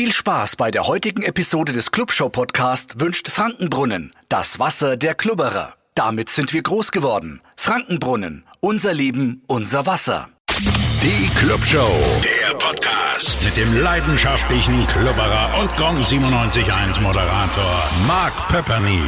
Viel Spaß bei der heutigen Episode des Clubshow Podcast wünscht Frankenbrunnen, das Wasser der Klubberer. Damit sind wir groß geworden. Frankenbrunnen, unser Leben, unser Wasser. Die Clubshow, der Podcast mit dem leidenschaftlichen Klubberer und Gong 97.1 Moderator Mark Pepperny.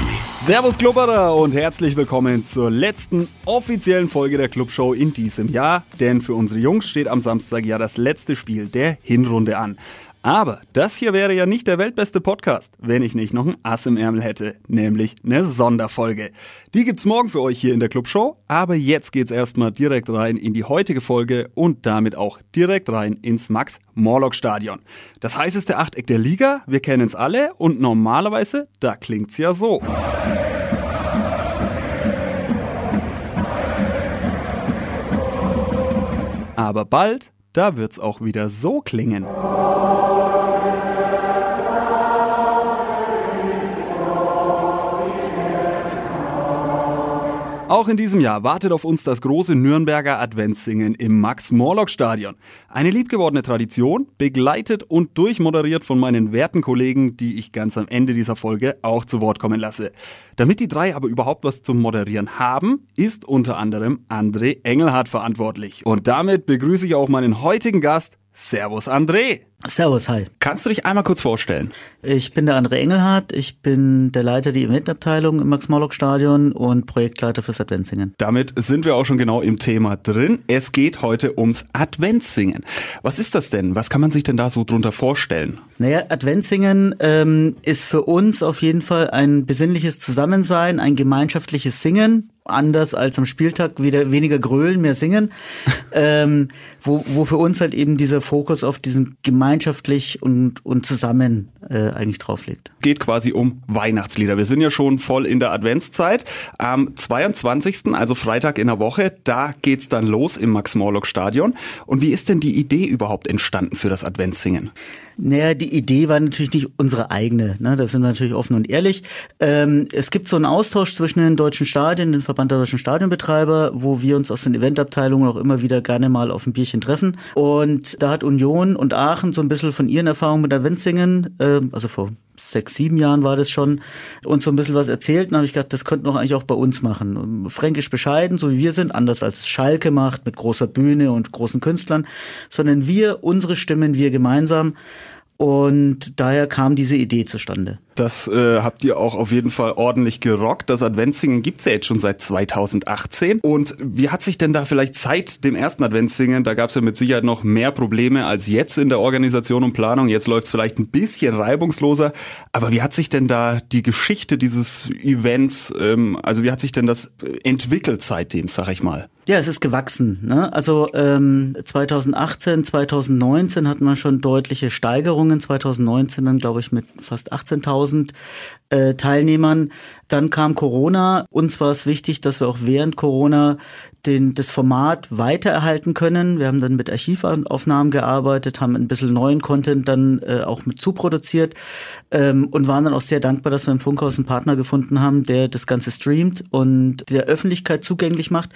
Servus Klubberer und herzlich willkommen zur letzten offiziellen Folge der Clubshow in diesem Jahr. Denn für unsere Jungs steht am Samstag ja das letzte Spiel der Hinrunde an. Aber das hier wäre ja nicht der weltbeste Podcast, wenn ich nicht noch ein Ass im Ärmel hätte, nämlich eine Sonderfolge. Die gibt's morgen für euch hier in der Clubshow, aber jetzt geht's erstmal direkt rein in die heutige Folge und damit auch direkt rein ins Max-Morlock-Stadion. Das heißeste Achteck der Liga, wir kennen's alle und normalerweise, da klingt's ja so. Aber bald, da wird's auch wieder so klingen. Auch in diesem Jahr wartet auf uns das große Nürnberger Adventssingen im Max-Morlock-Stadion. Eine liebgewordene Tradition, begleitet und durchmoderiert von meinen werten Kollegen, die ich ganz am Ende dieser Folge auch zu Wort kommen lasse. Damit die drei aber überhaupt was zum Moderieren haben, ist unter anderem André Engelhardt verantwortlich. Und damit begrüße ich auch meinen heutigen Gast, Servus André. Servus, hi. Kannst du dich einmal kurz vorstellen? Ich bin der André Engelhardt, ich bin der Leiter der Eventabteilung im Max-Morlock-Stadion und Projektleiter fürs Adventssingen. Damit sind wir auch schon genau im Thema drin. Es geht heute ums Adventssingen. Was ist das denn? Was kann man sich denn da so drunter vorstellen? Naja, Adventssingen ähm, ist für uns auf jeden Fall ein besinnliches Zusammensein, ein gemeinschaftliches Singen, anders als am Spieltag wieder weniger grölen, mehr singen, ähm, wo, wo für uns halt eben dieser Fokus auf diesen gemeinschaftlich und, und zusammen äh, eigentlich drauf liegt. Geht quasi um Weihnachtslieder. Wir sind ja schon voll in der Adventszeit. Am 22., also Freitag in der Woche, da geht's dann los im Max-Morlock-Stadion. Und wie ist denn die Idee überhaupt entstanden für das Adventssingen? Naja, die Idee war natürlich nicht unsere eigene. Ne? Da sind wir natürlich offen und ehrlich. Ähm, es gibt so einen Austausch zwischen den deutschen Stadien, den Verband der deutschen Stadionbetreiber, wo wir uns aus den Eventabteilungen auch immer wieder gerne mal auf ein Bierchen treffen. Und da hat Union und Aachen so ein bisschen von ihren Erfahrungen mit Adventssingen, ähm, also vor sechs, sieben Jahren war das schon, uns so ein bisschen was erzählt. Und habe ich gedacht, das könnten wir eigentlich auch bei uns machen. Fränkisch bescheiden, so wie wir sind, anders als Schalke macht, mit großer Bühne und großen Künstlern, sondern wir, unsere Stimmen, wir gemeinsam. Und daher kam diese Idee zustande. Das äh, habt ihr auch auf jeden Fall ordentlich gerockt. Das Adventssingen gibt's ja jetzt schon seit 2018. Und wie hat sich denn da vielleicht seit dem ersten Adventssingen, da gab's ja mit Sicherheit noch mehr Probleme als jetzt in der Organisation und Planung. Jetzt läuft's vielleicht ein bisschen reibungsloser. Aber wie hat sich denn da die Geschichte dieses Events, ähm, also wie hat sich denn das entwickelt seitdem, sag ich mal? Ja, es ist gewachsen. Ne? Also ähm, 2018, 2019 hatten wir schon deutliche Steigerungen. 2019 dann, glaube ich, mit fast 18.000 äh, Teilnehmern. Dann kam Corona. Uns war es wichtig, dass wir auch während Corona den, das Format weitererhalten können. Wir haben dann mit Archivaufnahmen gearbeitet, haben ein bisschen neuen Content dann äh, auch mit zuproduziert ähm, und waren dann auch sehr dankbar, dass wir im Funkhaus einen Partner gefunden haben, der das Ganze streamt und der Öffentlichkeit zugänglich macht.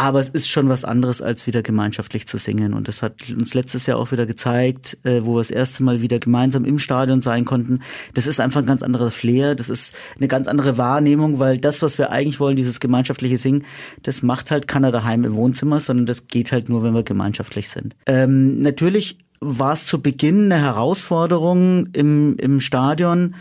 Aber es ist schon was anderes, als wieder gemeinschaftlich zu singen. Und das hat uns letztes Jahr auch wieder gezeigt, äh, wo wir das erste Mal wieder gemeinsam im Stadion sein konnten. Das ist einfach ein ganz anderer Flair, das ist eine ganz andere Wahrnehmung, weil das, was wir eigentlich wollen, dieses gemeinschaftliche Singen, das macht halt keiner daheim im Wohnzimmer, sondern das geht halt nur, wenn wir gemeinschaftlich sind. Ähm, natürlich war es zu Beginn eine Herausforderung im, im Stadion.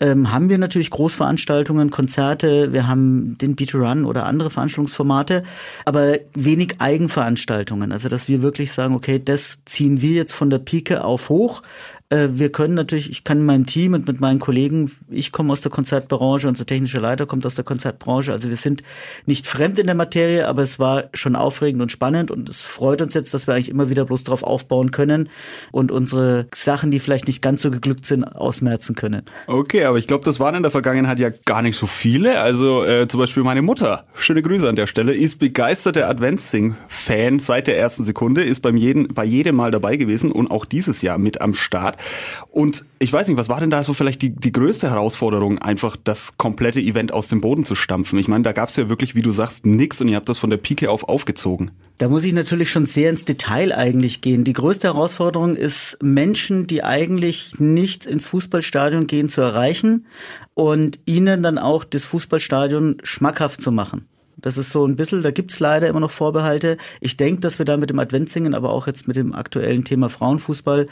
Ähm, haben wir natürlich Großveranstaltungen, Konzerte, wir haben den Beat Run oder andere Veranstaltungsformate, aber wenig Eigenveranstaltungen. Also dass wir wirklich sagen, okay, das ziehen wir jetzt von der Pike auf hoch. Äh, wir können natürlich, ich kann in meinem Team und mit meinen Kollegen, ich komme aus der Konzertbranche, unser technischer Leiter kommt aus der Konzertbranche, also wir sind nicht fremd in der Materie, aber es war schon aufregend und spannend und es freut uns jetzt, dass wir eigentlich immer wieder bloß darauf aufbauen können und unsere Sachen, die vielleicht nicht ganz so geglückt sind, ausmerzen können. Okay, aber ich glaube, das waren in der Vergangenheit ja gar nicht so viele. Also äh, zum Beispiel meine Mutter, schöne Grüße an der Stelle, ist begeisterte Adventssing-Fan seit der ersten Sekunde, ist beim jeden, bei jedem Mal dabei gewesen und auch dieses Jahr mit am Start. Start. Und ich weiß nicht, was war denn da so vielleicht die, die größte Herausforderung, einfach das komplette Event aus dem Boden zu stampfen? Ich meine, da gab es ja wirklich, wie du sagst, nix und ihr habt das von der Pike auf aufgezogen. Da muss ich natürlich schon sehr ins Detail eigentlich gehen. Die größte Herausforderung ist, Menschen, die eigentlich nicht ins Fußballstadion gehen, zu erreichen und ihnen dann auch das Fußballstadion schmackhaft zu machen. Das ist so ein bisschen, da gibt's leider immer noch Vorbehalte. Ich denke, dass wir da mit dem Adventssingen, aber auch jetzt mit dem aktuellen Thema Frauenfußball,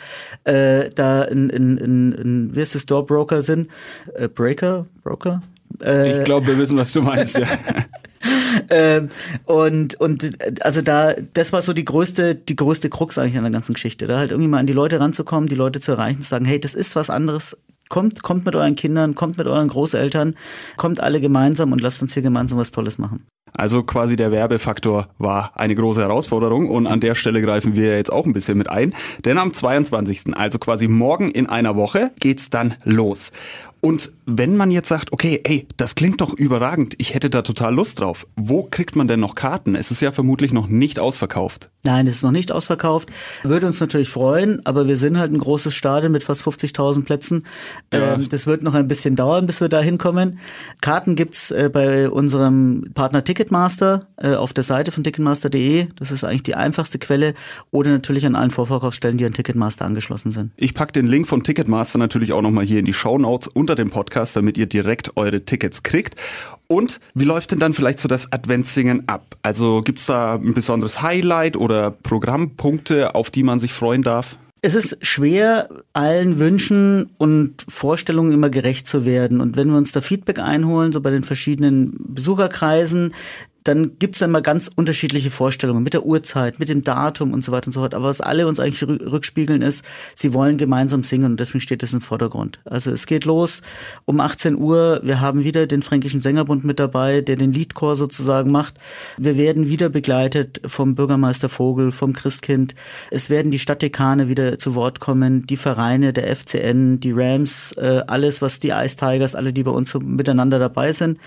äh, da in, in, in, in, wie ist das, Doorbroker sind? Äh, Breaker? Broker? Äh, ich glaube, wir wissen, was du meinst, ja. ähm, und, und also da, das war so die größte, die größte Krux eigentlich an der ganzen Geschichte. Da halt irgendwie mal an die Leute ranzukommen, die Leute zu erreichen, zu sagen, hey, das ist was anderes, Kommt, kommt mit euren Kindern, kommt mit euren Großeltern, kommt alle gemeinsam und lasst uns hier gemeinsam was Tolles machen. Also quasi der Werbefaktor war eine große Herausforderung und an der Stelle greifen wir jetzt auch ein bisschen mit ein, denn am 22., also quasi morgen in einer Woche, geht's dann los. Und wenn man jetzt sagt, okay, ey, das klingt doch überragend, ich hätte da total Lust drauf, wo kriegt man denn noch Karten? Es ist ja vermutlich noch nicht ausverkauft. Nein, es ist noch nicht ausverkauft. Würde uns natürlich freuen, aber wir sind halt ein großes Stadion mit fast 50.000 Plätzen. Ja. Ähm, das wird noch ein bisschen dauern, bis wir da hinkommen. Karten gibt's äh, bei unserem Partner Ticketmaster äh, auf der Seite von ticketmaster.de. Das ist eigentlich die einfachste Quelle. Oder natürlich an allen Vorverkaufsstellen, die an Ticketmaster angeschlossen sind. Ich pack den Link von Ticketmaster natürlich auch nochmal hier in die Show Notes unter dem Podcast, damit ihr direkt eure Tickets kriegt. Und wie läuft denn dann vielleicht so das Adventssingen ab? Also gibt's da ein besonderes Highlight oder Programmpunkte, auf die man sich freuen darf? Es ist schwer, allen Wünschen und Vorstellungen immer gerecht zu werden. Und wenn wir uns da Feedback einholen, so bei den verschiedenen Besucherkreisen, dann gibt's dann mal ganz unterschiedliche Vorstellungen mit der Uhrzeit, mit dem Datum und so weiter und so fort. Aber was alle uns eigentlich rückspiegeln ist, sie wollen gemeinsam singen und deswegen steht das im Vordergrund. Also es geht los um 18 Uhr. Wir haben wieder den Fränkischen Sängerbund mit dabei, der den Liedchor sozusagen macht. Wir werden wieder begleitet vom Bürgermeister Vogel, vom Christkind. Es werden die Stadtdekane wieder zu Wort kommen, die Vereine, der FCN, die Rams, äh, alles, was die Ice Tigers, alle, die bei uns so miteinander dabei sind.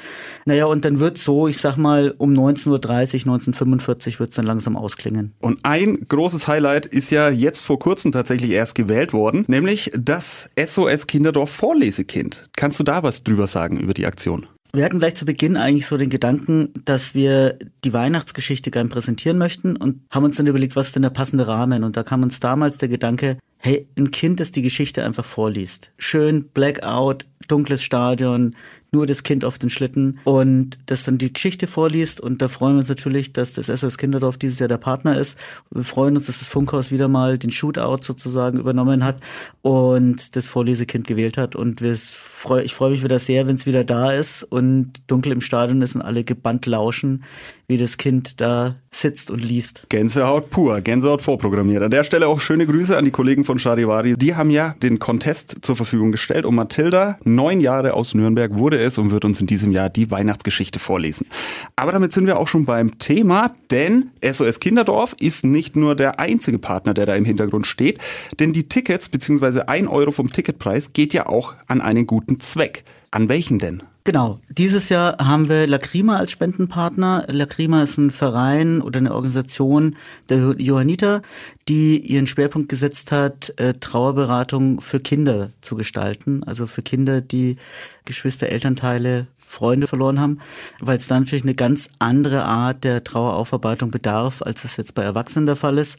Naja, und dann wird so, ich sag mal, um 19.30 Uhr, 1945 wird es dann langsam ausklingen. Und ein großes Highlight ist ja jetzt vor kurzem tatsächlich erst gewählt worden, nämlich das SOS Kinderdorf Vorlesekind. Kannst du da was drüber sagen über die Aktion? Wir hatten gleich zu Beginn eigentlich so den Gedanken, dass wir die Weihnachtsgeschichte gern präsentieren möchten und haben uns dann überlegt, was ist denn der passende Rahmen? Und da kam uns damals der Gedanke, hey, ein Kind, das die Geschichte einfach vorliest. Schön, Blackout, dunkles Stadion, nur das Kind auf den Schlitten und das dann die Geschichte vorliest. Und da freuen wir uns natürlich, dass das SOS Kinderdorf dieses Jahr der Partner ist. Wir freuen uns, dass das Funkhaus wieder mal den Shootout sozusagen übernommen hat und das Vorlesekind gewählt hat. Und freu, ich freue mich wieder sehr, wenn es wieder da ist und dunkel im Stadion ist und alle gebannt lauschen, wie das Kind da sitzt und liest. Gänsehaut pur, Gänsehaut vorprogrammiert. An der Stelle auch schöne Grüße an die Kollegen von Charivari. Die haben ja den Contest zur Verfügung gestellt und Mathilda, neun Jahre aus Nürnberg, wurde es und wird uns in diesem Jahr die Weihnachtsgeschichte vorlesen. Aber damit sind wir auch schon beim Thema, denn SOS Kinderdorf ist nicht nur der einzige Partner, der da im Hintergrund steht, denn die Tickets bzw. ein Euro vom Ticketpreis geht ja auch an einen guten Zweck. An welchen denn? Genau. Dieses Jahr haben wir Lacrima als Spendenpartner. Lacrima ist ein Verein oder eine Organisation der Johanniter, die ihren Schwerpunkt gesetzt hat, äh, Trauerberatung für Kinder zu gestalten. Also für Kinder, die Geschwister, Elternteile, Freunde verloren haben, weil es da natürlich eine ganz andere Art der Traueraufarbeitung bedarf, als es jetzt bei Erwachsenen der Fall ist.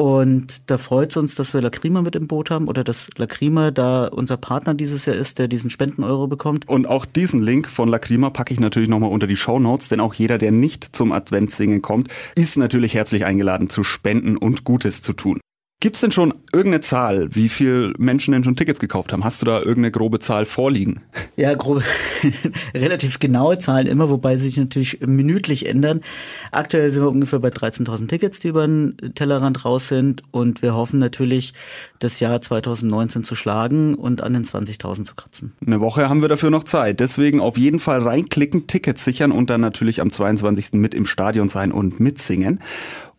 Und da freut es uns, dass wir Lacrima mit im Boot haben oder dass Lacrima da unser Partner dieses Jahr ist, der diesen Spenden-Euro bekommt. Und auch diesen Link von Lacrima packe ich natürlich nochmal unter die Show Notes, denn auch jeder, der nicht zum Adventssingen kommt, ist natürlich herzlich eingeladen zu spenden und Gutes zu tun. Gibt es denn schon irgendeine Zahl, wie viele Menschen denn schon Tickets gekauft haben? Hast du da irgendeine grobe Zahl vorliegen? Ja, grobe, relativ genaue Zahlen immer, wobei sie sich natürlich minütlich ändern. Aktuell sind wir ungefähr bei 13.000 Tickets, die über den Tellerrand raus sind und wir hoffen natürlich, das Jahr 2019 zu schlagen und an den 20.000 zu kratzen. Eine Woche haben wir dafür noch Zeit, deswegen auf jeden Fall reinklicken, Tickets sichern und dann natürlich am 22. mit im Stadion sein und mitsingen.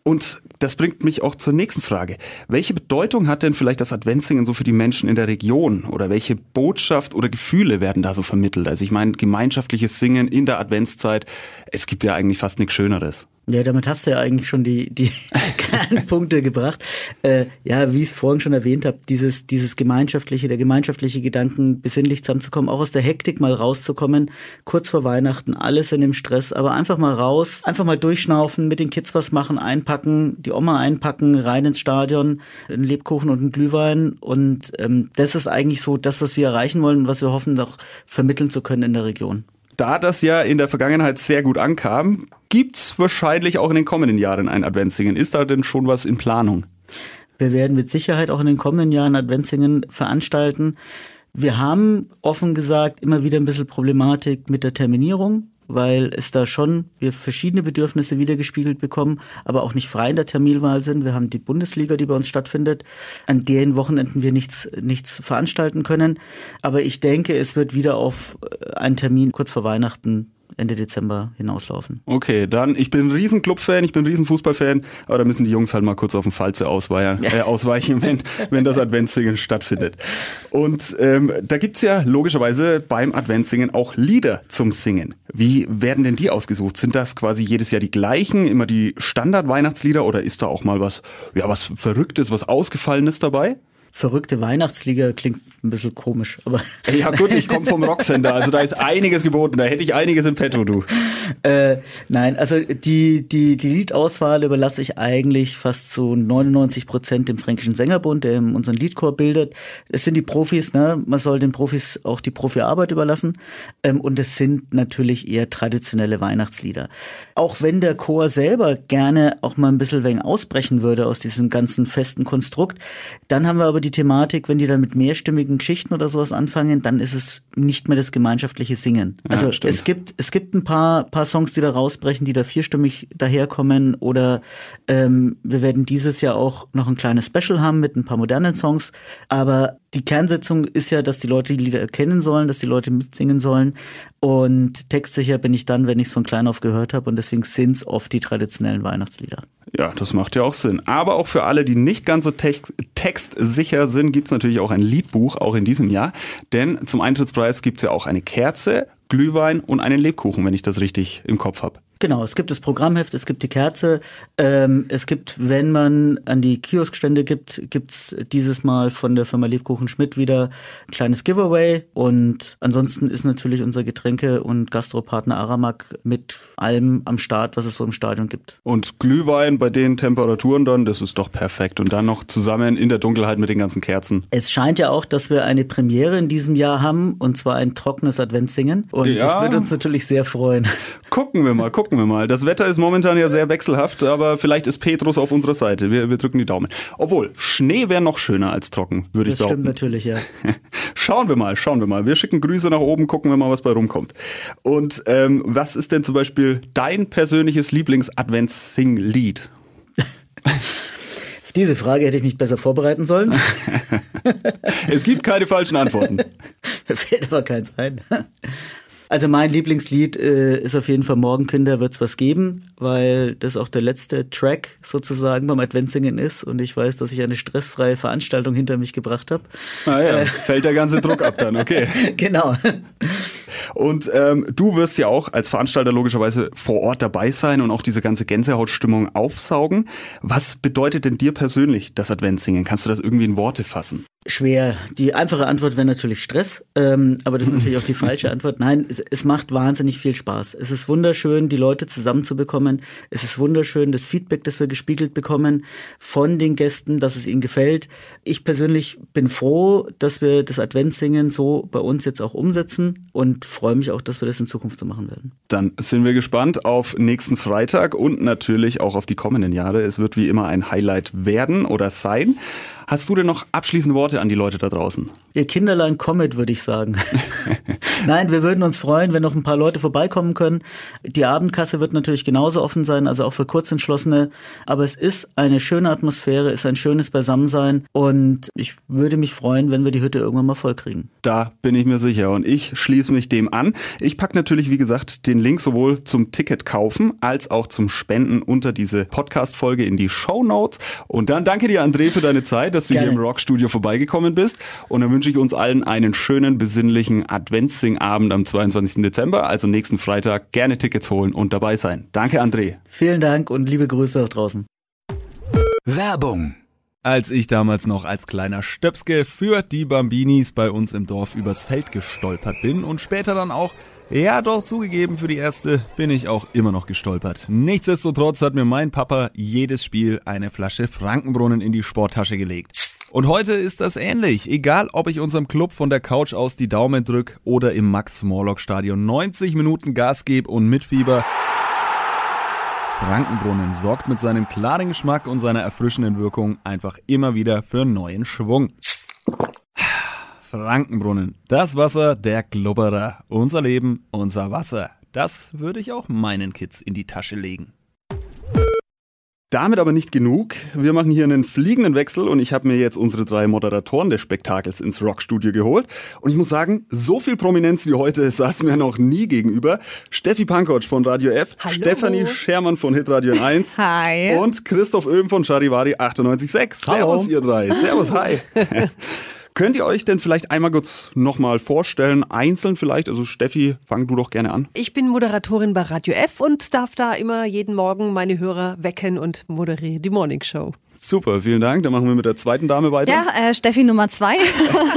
Und das bringt mich auch zur nächsten Frage. Welche Bedeutung hat denn vielleicht das Adventssingen so für die Menschen in der Region? Oder welche Botschaft oder Gefühle werden da so vermittelt? Also ich meine, gemeinschaftliches Singen in der Adventszeit, es gibt ja eigentlich fast nichts Schöneres. Ja, damit hast du ja eigentlich schon die, die Kernpunkte gebracht. Äh, ja, wie ich es vorhin schon erwähnt habe, dieses, dieses gemeinschaftliche, der gemeinschaftliche Gedanken, besinnlich zusammenzukommen, auch aus der Hektik mal rauszukommen, kurz vor Weihnachten, alles in dem Stress, aber einfach mal raus, einfach mal durchschnaufen, mit den Kids was machen, einpacken, die Oma einpacken, rein ins Stadion, einen Lebkuchen und einen Glühwein. Und ähm, das ist eigentlich so das, was wir erreichen wollen und was wir hoffen, auch vermitteln zu können in der Region. Da das ja in der Vergangenheit sehr gut ankam, gibt es wahrscheinlich auch in den kommenden Jahren ein Adventssingen. Ist da denn schon was in Planung? Wir werden mit Sicherheit auch in den kommenden Jahren Adventssingen veranstalten. Wir haben offen gesagt immer wieder ein bisschen Problematik mit der Terminierung weil es da schon wir verschiedene Bedürfnisse wiedergespiegelt bekommen, aber auch nicht frei in der Terminwahl sind. Wir haben die Bundesliga, die bei uns stattfindet, an deren Wochenenden wir nichts, nichts veranstalten können. Aber ich denke, es wird wieder auf einen Termin kurz vor Weihnachten Ende Dezember hinauslaufen. Okay, dann, ich bin ein riesen Club-Fan, ich bin ein riesen Fußballfan, aber da müssen die Jungs halt mal kurz auf den Falze ausweichen, äh, ausweichen wenn, wenn das Adventssingen stattfindet. Und ähm, da gibt's ja logischerweise beim Adventssingen auch Lieder zum Singen. Wie werden denn die ausgesucht? Sind das quasi jedes Jahr die gleichen, immer die Standard-Weihnachtslieder oder ist da auch mal was, ja, was Verrücktes, was Ausgefallenes dabei? Verrückte Weihnachtsliga klingt ein bisschen komisch, aber. Ja gut, ich komme vom Rocksender, also da ist einiges geboten, da hätte ich einiges im Petto, du. Äh, nein, also die, die, die Liedauswahl überlasse ich eigentlich fast zu 99 Prozent dem Fränkischen Sängerbund, der unseren Liedchor bildet. Es sind die Profis, ne? man soll den Profis auch die Profiarbeit überlassen ähm, und es sind natürlich eher traditionelle Weihnachtslieder. Auch wenn der Chor selber gerne auch mal ein bisschen wegen ausbrechen würde aus diesem ganzen festen Konstrukt, dann haben wir aber die Thematik, wenn die dann mit mehrstimmigen Geschichten oder sowas anfangen, dann ist es nicht mehr das gemeinschaftliche Singen. Also ja, es gibt es gibt ein paar paar Songs, die da rausbrechen, die da vierstimmig daherkommen oder ähm, wir werden dieses Jahr auch noch ein kleines Special haben mit ein paar modernen Songs, aber die Kernsetzung ist ja, dass die Leute die Lieder erkennen sollen, dass die Leute mitsingen sollen. Und textsicher bin ich dann, wenn ich es von klein auf gehört habe. Und deswegen sind es oft die traditionellen Weihnachtslieder. Ja, das macht ja auch Sinn. Aber auch für alle, die nicht ganz so text textsicher sind, gibt es natürlich auch ein Liedbuch, auch in diesem Jahr. Denn zum Eintrittspreis gibt es ja auch eine Kerze, Glühwein und einen Lebkuchen, wenn ich das richtig im Kopf habe. Genau, es gibt das Programmheft, es gibt die Kerze. Ähm, es gibt, wenn man an die Kioskstände gibt, gibt's dieses Mal von der Firma Lebkuchen Schmidt wieder ein kleines Giveaway. Und ansonsten ist natürlich unser Getränke- und Gastropartner Aramak mit allem am Start, was es so im Stadion gibt. Und Glühwein bei den Temperaturen dann, das ist doch perfekt. Und dann noch zusammen in der Dunkelheit mit den ganzen Kerzen. Es scheint ja auch, dass wir eine Premiere in diesem Jahr haben, und zwar ein trockenes Adventssingen. Und ja. das wird uns natürlich sehr freuen. Gucken wir mal, gucken gucken wir mal. Das Wetter ist momentan ja sehr wechselhaft, aber vielleicht ist Petrus auf unserer Seite. Wir, wir drücken die Daumen. Obwohl, Schnee wäre noch schöner als trocken, würde ich sagen. Das stimmt natürlich, ja. schauen wir mal, schauen wir mal. Wir schicken Grüße nach oben, gucken wir mal, was bei rumkommt. Und ähm, was ist denn zum Beispiel dein persönliches Lieblings-Advents-Sing-Lied? diese Frage hätte ich mich besser vorbereiten sollen. es gibt keine falschen Antworten. Mir fällt aber keins ein. Also mein Lieblingslied äh, ist auf jeden Fall Morgenkinder wird's was geben, weil das auch der letzte Track sozusagen beim Adventsingen ist und ich weiß, dass ich eine stressfreie Veranstaltung hinter mich gebracht habe. Ah ja, äh, fällt der ganze Druck ab dann, okay. genau. Und ähm, du wirst ja auch als Veranstalter logischerweise vor Ort dabei sein und auch diese ganze Gänsehautstimmung aufsaugen. Was bedeutet denn dir persönlich das Adventssingen? Kannst du das irgendwie in Worte fassen? Schwer. Die einfache Antwort wäre natürlich Stress, ähm, aber das ist natürlich auch die falsche Antwort. Nein, es, es, macht wahnsinnig viel Spaß. Es ist wunderschön, die Leute zusammenzubekommen. Es ist wunderschön, das Feedback, das wir gespiegelt bekommen von den Gästen, dass es ihnen gefällt. Ich persönlich bin froh, dass wir das Adventssingen so bei uns jetzt auch umsetzen und freue mich auch, dass wir das in Zukunft so machen werden. Dann sind wir gespannt auf nächsten Freitag und natürlich auch auf die kommenden Jahre. Es wird wie immer ein Highlight werden oder sein. Hast du denn noch abschließende Worte an die Leute da draußen? Ihr Kinderlein kommet, würde ich sagen. Nein, wir würden uns freuen, wenn noch ein paar Leute vorbeikommen können. Die Abendkasse wird natürlich genauso offen sein, also auch für Kurzentschlossene. Aber es ist eine schöne Atmosphäre, ist ein schönes Beisammensein und ich würde mich freuen, wenn wir die Hütte irgendwann mal voll kriegen. Da bin ich mir sicher und ich schließe mich dem an. Ich packe natürlich, wie gesagt, den Link sowohl zum Ticket kaufen als auch zum Spenden unter diese Podcast-Folge in die Show Notes. Und dann danke dir, André, für deine Zeit dass du Gerne. hier im Rockstudio vorbeigekommen bist. Und dann wünsche ich uns allen einen schönen, besinnlichen Adventssingabend am 22. Dezember, also nächsten Freitag. Gerne Tickets holen und dabei sein. Danke, André. Vielen Dank und liebe Grüße auch draußen. Werbung. Als ich damals noch als kleiner Stöpske für die Bambinis bei uns im Dorf übers Feld gestolpert bin und später dann auch, ja doch zugegeben, für die erste bin ich auch immer noch gestolpert. Nichtsdestotrotz hat mir mein Papa jedes Spiel eine Flasche Frankenbrunnen in die Sporttasche gelegt. Und heute ist das ähnlich. Egal, ob ich unserem Club von der Couch aus die Daumen drück oder im Max-Morlock-Stadion 90 Minuten Gas gebe und mitfieber, Frankenbrunnen sorgt mit seinem klaren Geschmack und seiner erfrischenden Wirkung einfach immer wieder für neuen Schwung. Frankenbrunnen, das Wasser der Glubberer. Unser Leben, unser Wasser. Das würde ich auch meinen Kids in die Tasche legen. Damit aber nicht genug. Wir machen hier einen fliegenden Wechsel und ich habe mir jetzt unsere drei Moderatoren des Spektakels ins Rockstudio geholt. Und ich muss sagen, so viel Prominenz wie heute saß mir noch nie gegenüber. Steffi Pankotsch von Radio F, Hallo. Stefanie Schermann von Hitradio 1 Hi. und Christoph Öhm von Charivari 98.6. Hallo. Servus ihr drei. Servus, hi. Könnt ihr euch denn vielleicht einmal kurz nochmal vorstellen, einzeln vielleicht? Also Steffi, fang du doch gerne an. Ich bin Moderatorin bei Radio F und darf da immer jeden Morgen meine Hörer wecken und moderiere die Morning Show. Super, vielen Dank. Dann machen wir mit der zweiten Dame weiter. Ja, äh, Steffi Nummer zwei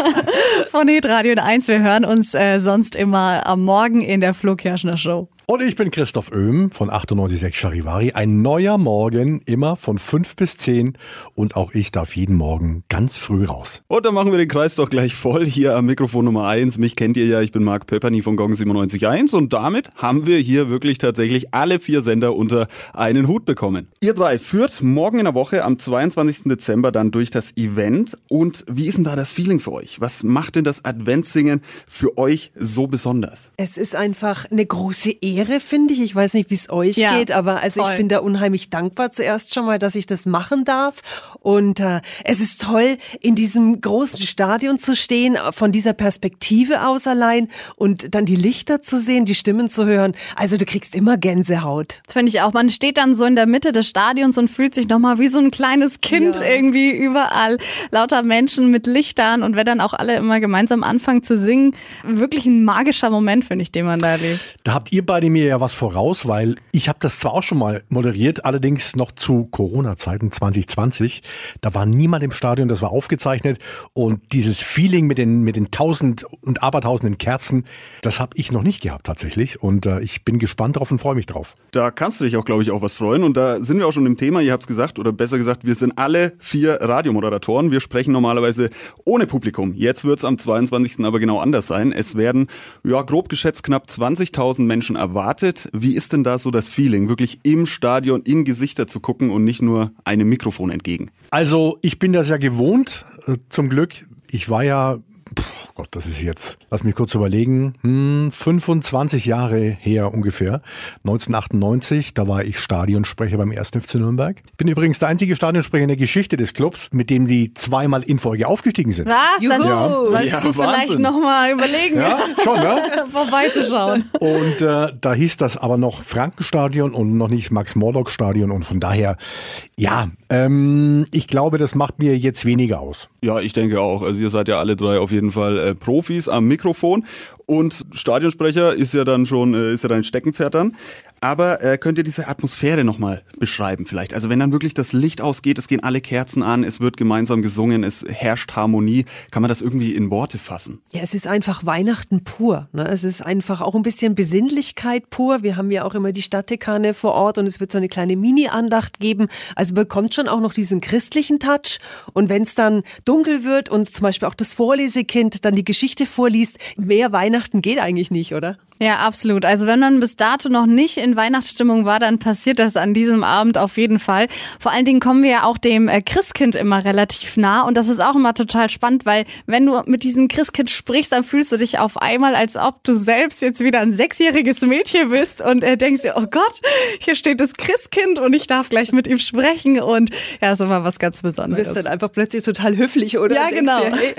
von Hitradio 1. Wir hören uns äh, sonst immer am Morgen in der Flo Kerschner Show. Und ich bin Christoph Öhm von 98.6 Charivari. Ein neuer Morgen, immer von 5 bis 10. Und auch ich darf jeden Morgen ganz früh raus. Und dann machen wir den Kreis doch gleich voll hier am Mikrofon Nummer 1. Mich kennt ihr ja, ich bin Marc Pöpperny von Gong 97.1 und damit haben wir hier wirklich tatsächlich alle vier Sender unter einen Hut bekommen. Ihr drei führt morgen in der Woche am 22. Dezember dann durch das Event und wie ist denn da das Feeling für euch? Was macht denn das Adventssingen für euch so besonders? Es ist einfach eine große Ehre, finde ich. Ich weiß nicht, wie es euch Ja, geht, aber also voll. ich bin da unheimlich dankbar zuerst schon mal, dass ich das machen darf. Und äh, es ist toll, in diesem großen Stadion zu stehen, von dieser Perspektive aus allein und dann die Lichter zu sehen, die Stimmen zu hören. Also du kriegst immer Gänsehaut. Das finde ich auch. Man steht dann so in der Mitte des Stadions und fühlt sich nochmal wie so ein kleines Kind Ja. irgendwie überall. Lauter Menschen mit Lichtern und wenn dann auch alle immer gemeinsam anfangen zu singen. Wirklich ein magischer Moment, finde ich, den man da erlebt. Da habt ihr beide mir ja was voraus, weil ich habe das zwar auch schon mal moderiert, allerdings noch zu Corona-Zeiten 2020. Da war niemand im Stadion, das war aufgezeichnet. Und dieses Feeling mit den, mit den tausend und abertausenden Kerzen, das habe ich noch nicht gehabt tatsächlich. Und äh, ich bin gespannt drauf und freue mich drauf. Da kannst du dich auch, glaube ich, auch was freuen. Und da sind wir auch schon im Thema. Ihr habt es gesagt, oder besser gesagt, wir sind alle vier Radiomoderatoren. Wir sprechen normalerweise ohne Publikum. Jetzt wird es am 22. aber genau anders sein. Es werden, ja, grob geschätzt knapp 20.000 Menschen erwartet. Wie ist denn da so das Feeling, wirklich im Stadion in Gesichter zu gucken und nicht nur einem Mikrofon entgegen? Also ich bin das ja gewohnt, äh, zum Glück. Ich war ja, Gott, das ist jetzt, lass mich kurz überlegen, hm, 25 Jahre her ungefähr, 1998, da war ich Stadionsprecher beim 1. FC Nürnberg. Bin übrigens der einzige Stadionsprecher in der Geschichte des Clubs, mit dem sie zweimal in Folge aufgestiegen sind. Was? Dann Juhu. sollst Ja, du vielleicht nochmal überlegen, Ja, schon, ne? vorbeizuschauen. Und äh, da hieß das aber noch Frankenstadion und noch nicht Max-Morlock-Stadion und von daher, ja, ähm, ich glaube, das macht mir jetzt weniger aus. Ja, ich denke auch. Also ihr seid ja alle drei auf jeden Fall äh, Profis am Mikrofon und Stadionsprecher ist ja dann schon äh, ist ja dein Steckenpferd dann. Aber äh, könnt ihr diese Atmosphäre nochmal beschreiben vielleicht? Also wenn dann wirklich das Licht ausgeht, es gehen alle Kerzen an, es wird gemeinsam gesungen, es herrscht Harmonie, kann man das irgendwie in Worte fassen? Ja, es ist einfach Weihnachten pur. Ne? Es ist einfach auch ein bisschen Besinnlichkeit pur. Wir haben ja auch immer die Stadtdekane vor Ort und es wird so eine kleine Mini-Andacht geben. Also bekommt schon auch noch diesen christlichen Touch. Und wenn es dann dunkel wird und zum Beispiel auch das Vorlesekind dann die Geschichte vorliest, mehr Weihnachten geht eigentlich nicht, oder? Ja, absolut. Also wenn man bis dato noch nicht in Weihnachtsstimmung war, dann passiert das an diesem Abend auf jeden Fall. Vor allen Dingen kommen wir ja auch dem äh, Christkind immer relativ nah und das ist auch immer total spannend, weil wenn du mit diesem Christkind sprichst, dann fühlst du dich auf einmal, als ob du selbst jetzt wieder ein sechsjähriges Mädchen bist und äh, denkst dir, oh Gott, hier steht das Christkind und ich darf gleich mit ihm sprechen und ja, ist immer was ganz Du bist Besonderes. dann einfach plötzlich total höflich, oder? Ja, genau. dir, hey,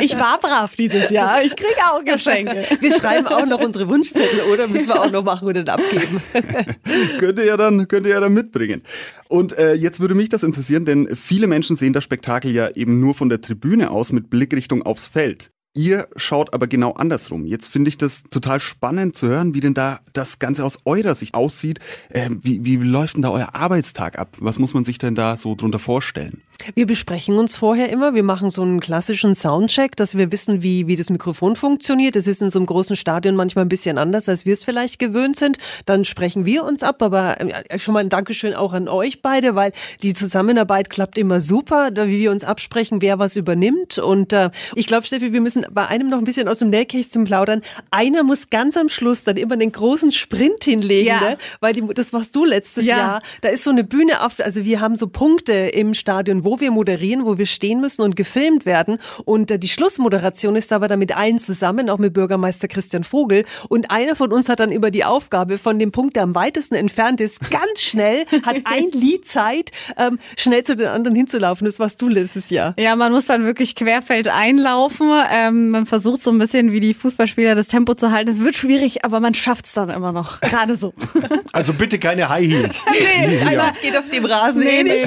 Ich war brav dieses Jahr. Ich kriege auch Geschenke. Wir schreiben auch noch unsere Wunschzettel, oder? Müssen wir auch noch machen und dann abgeben. könnt, ihr ja dann, könnt ihr ja dann mitbringen. Und äh, jetzt würde mich das interessieren, denn viele Menschen sehen das Spektakel ja eben nur von der Tribüne aus mit Blickrichtung aufs Feld. Ihr schaut aber genau andersrum. Jetzt finde ich das total spannend zu hören, wie denn da das Ganze aus eurer Sicht aussieht. Ähm, wie, wie läuft denn da euer Arbeitstag ab? Was muss man sich denn da so drunter vorstellen? Wir besprechen uns vorher immer. Wir machen so einen klassischen Soundcheck, dass wir wissen, wie, wie das Mikrofon funktioniert. Das ist in so einem großen Stadion manchmal ein bisschen anders, als wir es vielleicht gewöhnt sind. Dann sprechen wir uns ab. Aber äh, schon mal ein Dankeschön auch an euch beide, weil die Zusammenarbeit klappt immer super, wie wir uns absprechen, wer was übernimmt. Und äh, ich glaube, Steffi, wir müssen bei einem noch ein bisschen aus dem Nähkästchen plaudern. Einer muss ganz am Schluss dann immer den großen Sprint hinlegen, Ja. ne? weil die, das warst du letztes Ja. Jahr. Da ist so eine Bühne auf, also wir haben so Punkte im Stadion, wo wir moderieren, wo wir stehen müssen und gefilmt werden. Und äh, die Schlussmoderation ist aber dann mit allen zusammen, auch mit Bürgermeister Christian Vogel. Und einer von uns hat dann über die Aufgabe von dem Punkt, der am weitesten entfernt ist, ganz schnell, hat ein Lied Zeit, ähm, schnell zu den anderen hinzulaufen. Das warst du letztes Jahr. Ja, man muss dann wirklich querfeld einlaufen. Ähm, man versucht so ein bisschen wie die Fußballspieler das Tempo zu halten. Es wird schwierig, aber man schafft es dann immer noch. Gerade so. Also bitte keine High Heels. diesem Jahr. Das geht auf dem Rasen eh nicht.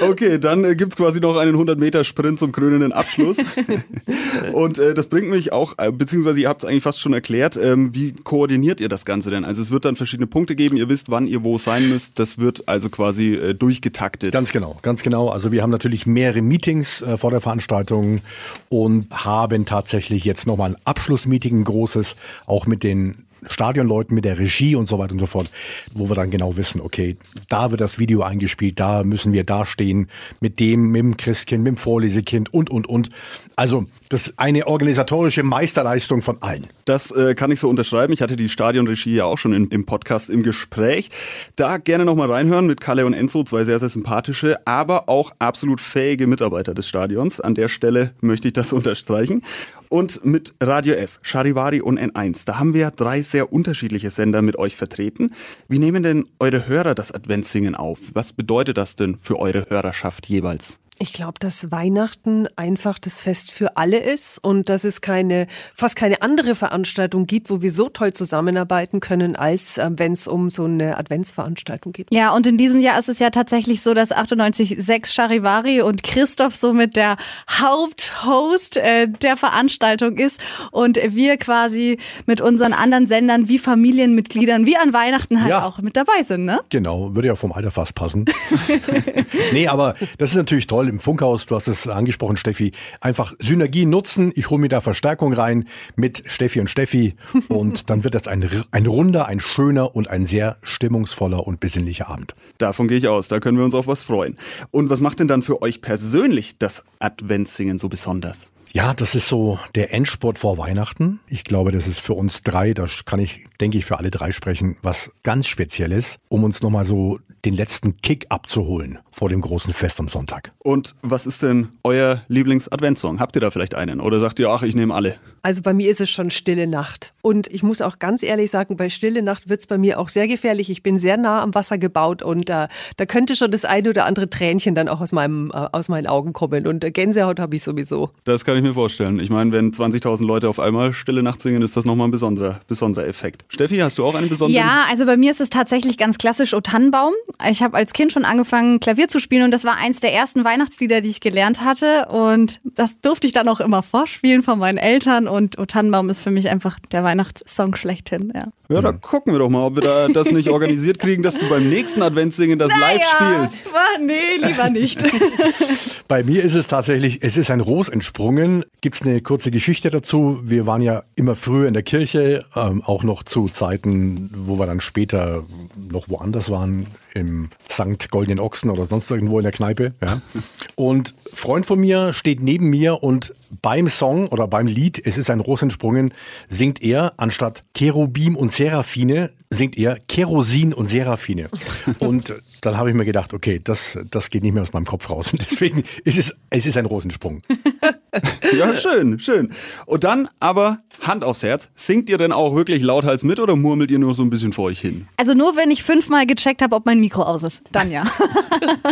Okay, dann äh, gibt's quasi noch einen 100-Meter-Sprint zum krönenden Abschluss. Und äh, das bringt mich auch, äh, beziehungsweise ihr habt es eigentlich fast schon erklärt, ähm, wie koordiniert ihr das Ganze denn? Also es wird dann verschiedene Punkte geben, ihr wisst, wann ihr wo sein müsst. Das wird also quasi äh, durchgetaktet. Ganz genau, ganz genau. Also wir haben natürlich mehrere Meetings äh, vor der Veranstaltung und haben tatsächlich jetzt nochmal ein Abschlussmeeting, ein großes, auch mit den Stadionleuten, mit der Regie und so weiter und so fort, wo wir dann genau wissen, okay, da wird das Video eingespielt, da müssen wir dastehen mit dem, mit dem Christkind, mit dem Vorlesekind und, und, und. Also das ist eine organisatorische Meisterleistung von allen. Das äh, kann ich so unterschreiben. Ich hatte die Stadionregie ja auch schon in, im Podcast im Gespräch. Da gerne nochmal reinhören mit Kalle und Enzo, zwei sehr, sehr sympathische, aber auch absolut fähige Mitarbeiter des Stadions. An der Stelle möchte ich das unterstreichen. Und mit Radio F, Charivari und N1, da haben wir drei sehr unterschiedliche Sender mit euch vertreten. Wie nehmen denn eure Hörer das Adventssingen auf? Was bedeutet das denn für eure Hörerschaft jeweils? Ich glaube, dass Weihnachten einfach das Fest für alle ist und dass es keine, fast keine andere Veranstaltung gibt, wo wir so toll zusammenarbeiten können, als äh, wenn es um so eine Adventsveranstaltung geht. Ja, und in diesem Jahr ist es ja tatsächlich so, dass 98.6 Charivari und Christoph somit der Haupthost äh, der Veranstaltung ist und wir quasi mit unseren anderen Sendern wie Familienmitgliedern wie an Weihnachten halt Ja. auch mit dabei sind, ne? Genau, würde ja vom Alter fast passen. nee, aber das ist natürlich toll im Funkhaus, du hast es angesprochen, Steffi. Einfach Synergie nutzen, ich hole mir da Verstärkung rein mit Steffi und Steffi und dann wird das ein, ein runder, ein schöner und ein sehr stimmungsvoller und besinnlicher Abend. Davon gehe ich aus, da können wir uns auf was freuen. Und was macht denn dann für euch persönlich das Adventssingen so besonders? Ja, das ist so der Endspurt vor Weihnachten. Ich glaube, das ist für uns drei, da kann ich, denke ich, für alle drei sprechen, was ganz Spezielles, um uns nochmal so den letzten Kick abzuholen vor dem großen Fest am Sonntag. Und was ist denn euer Lieblings-Adventssong? Habt ihr da vielleicht einen? Oder sagt ihr, ach, ich nehme alle? Also bei mir ist es schon Stille Nacht. Und ich muss auch ganz ehrlich sagen, bei Stille Nacht wird es bei mir auch sehr gefährlich. Ich bin sehr nah am Wasser gebaut und äh, da könnte schon das eine oder andere Tränchen dann auch aus, meinem, äh, aus meinen Augen kommen. Und äh, Gänsehaut habe ich sowieso. Das kann ich mir vorstellen. Ich meine, wenn 20.000 Leute auf einmal Stille Nacht singen, ist das nochmal ein besonderer, besonderer Effekt. Steffi, hast du auch einen besonderen? Ja, also bei mir ist es tatsächlich ganz klassisch O Tannenbaum. Ich habe als Kind schon angefangen, Klavier zu spielen und das war eins der ersten Weihnachtslieder, die ich gelernt hatte. Und das durfte ich dann auch immer vorspielen von meinen Eltern. Und O Tannenbaum ist für mich einfach der Weihnachtssong schlechthin. Ja. Ja, da gucken wir doch mal, ob wir da das nicht organisiert kriegen, dass du beim nächsten Adventssingen das live spielst. Ja, nee, lieber nicht. Bei mir ist es tatsächlich, es ist ein Ros entsprungen. Gibt's eine kurze Geschichte dazu? Wir waren ja immer früher in der Kirche, ähm, auch noch zu Zeiten, wo wir dann später noch woanders waren, im St. Goldenen Ochsen oder sonst irgendwo in der Kneipe. Ja. Und Freund von mir steht neben mir und beim Song oder beim Lied, es ist ein Ros entsprungen, singt er anstatt Cherubim und Seraphine, singt er Kerosin und Seraphine. Und dann habe ich mir gedacht, okay, das, das geht nicht mehr aus meinem Kopf raus. Und deswegen ist es, es ist ein Rosensprung. ja, schön, schön. Und dann aber Hand aufs Herz, singt ihr denn auch wirklich lauthals mit oder murmelt ihr nur so ein bisschen vor euch hin? Also nur wenn ich fünfmal gecheckt habe, ob mein Mikro aus ist. Dann ja.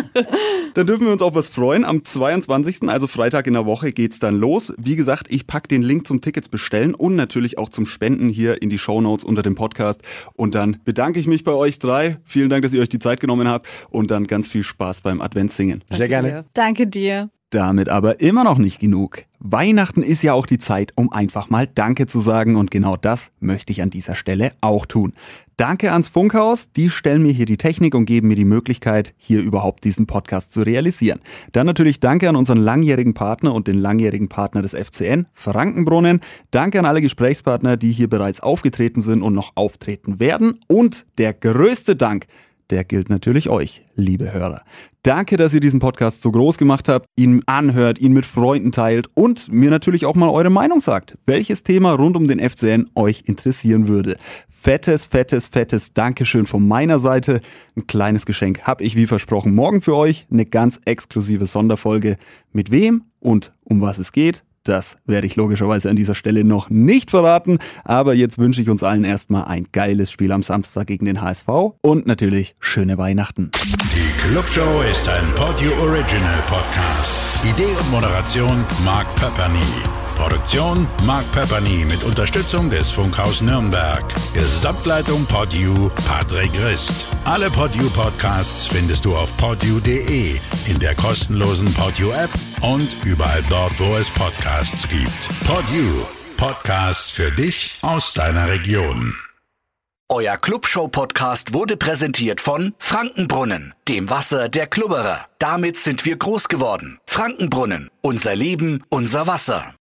dann dürfen wir uns auf was freuen. Am 22., also Freitag in der Woche, geht's dann los. Wie gesagt, ich packe den Link zum Tickets bestellen und natürlich auch zum Spenden hier in die Show Notes unter dem Podcast. Und dann bedanke ich mich bei euch drei. Vielen Dank, dass ihr euch die Zeit genommen habt und dann ganz viel Spaß beim Adventssingen. Sehr gerne. Danke dir. Damit aber immer noch nicht genug. Weihnachten ist ja auch die Zeit, um einfach mal Danke zu sagen und genau das möchte ich an dieser Stelle auch tun. Danke ans Funkhaus, die stellen mir hier die Technik und geben mir die Möglichkeit, hier überhaupt diesen Podcast zu realisieren. Dann natürlich Danke an unseren langjährigen Partner und den langjährigen Partner des FCN, Frankenbrunnen. Danke an alle Gesprächspartner, die hier bereits aufgetreten sind und noch auftreten werden. Und der größte Dank der gilt natürlich euch, liebe Hörer. Danke, dass ihr diesen Podcast so groß gemacht habt, ihn anhört, ihn mit Freunden teilt und mir natürlich auch mal eure Meinung sagt, welches Thema rund um den FCN euch interessieren würde. Fettes, fettes, fettes Dankeschön von meiner Seite. Ein kleines Geschenk habe ich wie versprochen morgen für euch. Eine ganz exklusive Sonderfolge. Mit wem und um was es geht, das werde ich logischerweise an dieser Stelle noch nicht verraten, aber jetzt wünsche ich uns allen erstmal ein geiles Spiel am Samstag gegen den HSV und natürlich schöne Weihnachten. Die Clubshow ist ein Podio Original Podcast. Idee und Moderation Mark Pepperny. Produktion Mark Pepperny mit Unterstützung des Funkhaus Nürnberg. Gesamtleitung Podu Patrick Rist. Alle Podu Podcasts findest du auf podu.de, in der kostenlosen Podu App und überall dort, wo es Podcasts gibt. Podu Podcasts für dich aus deiner Region. Euer Clubshow-Podcast wurde präsentiert von Frankenbrunnen, dem Wasser der Klubberer. Damit sind wir groß geworden. Frankenbrunnen, unser Leben, unser Wasser.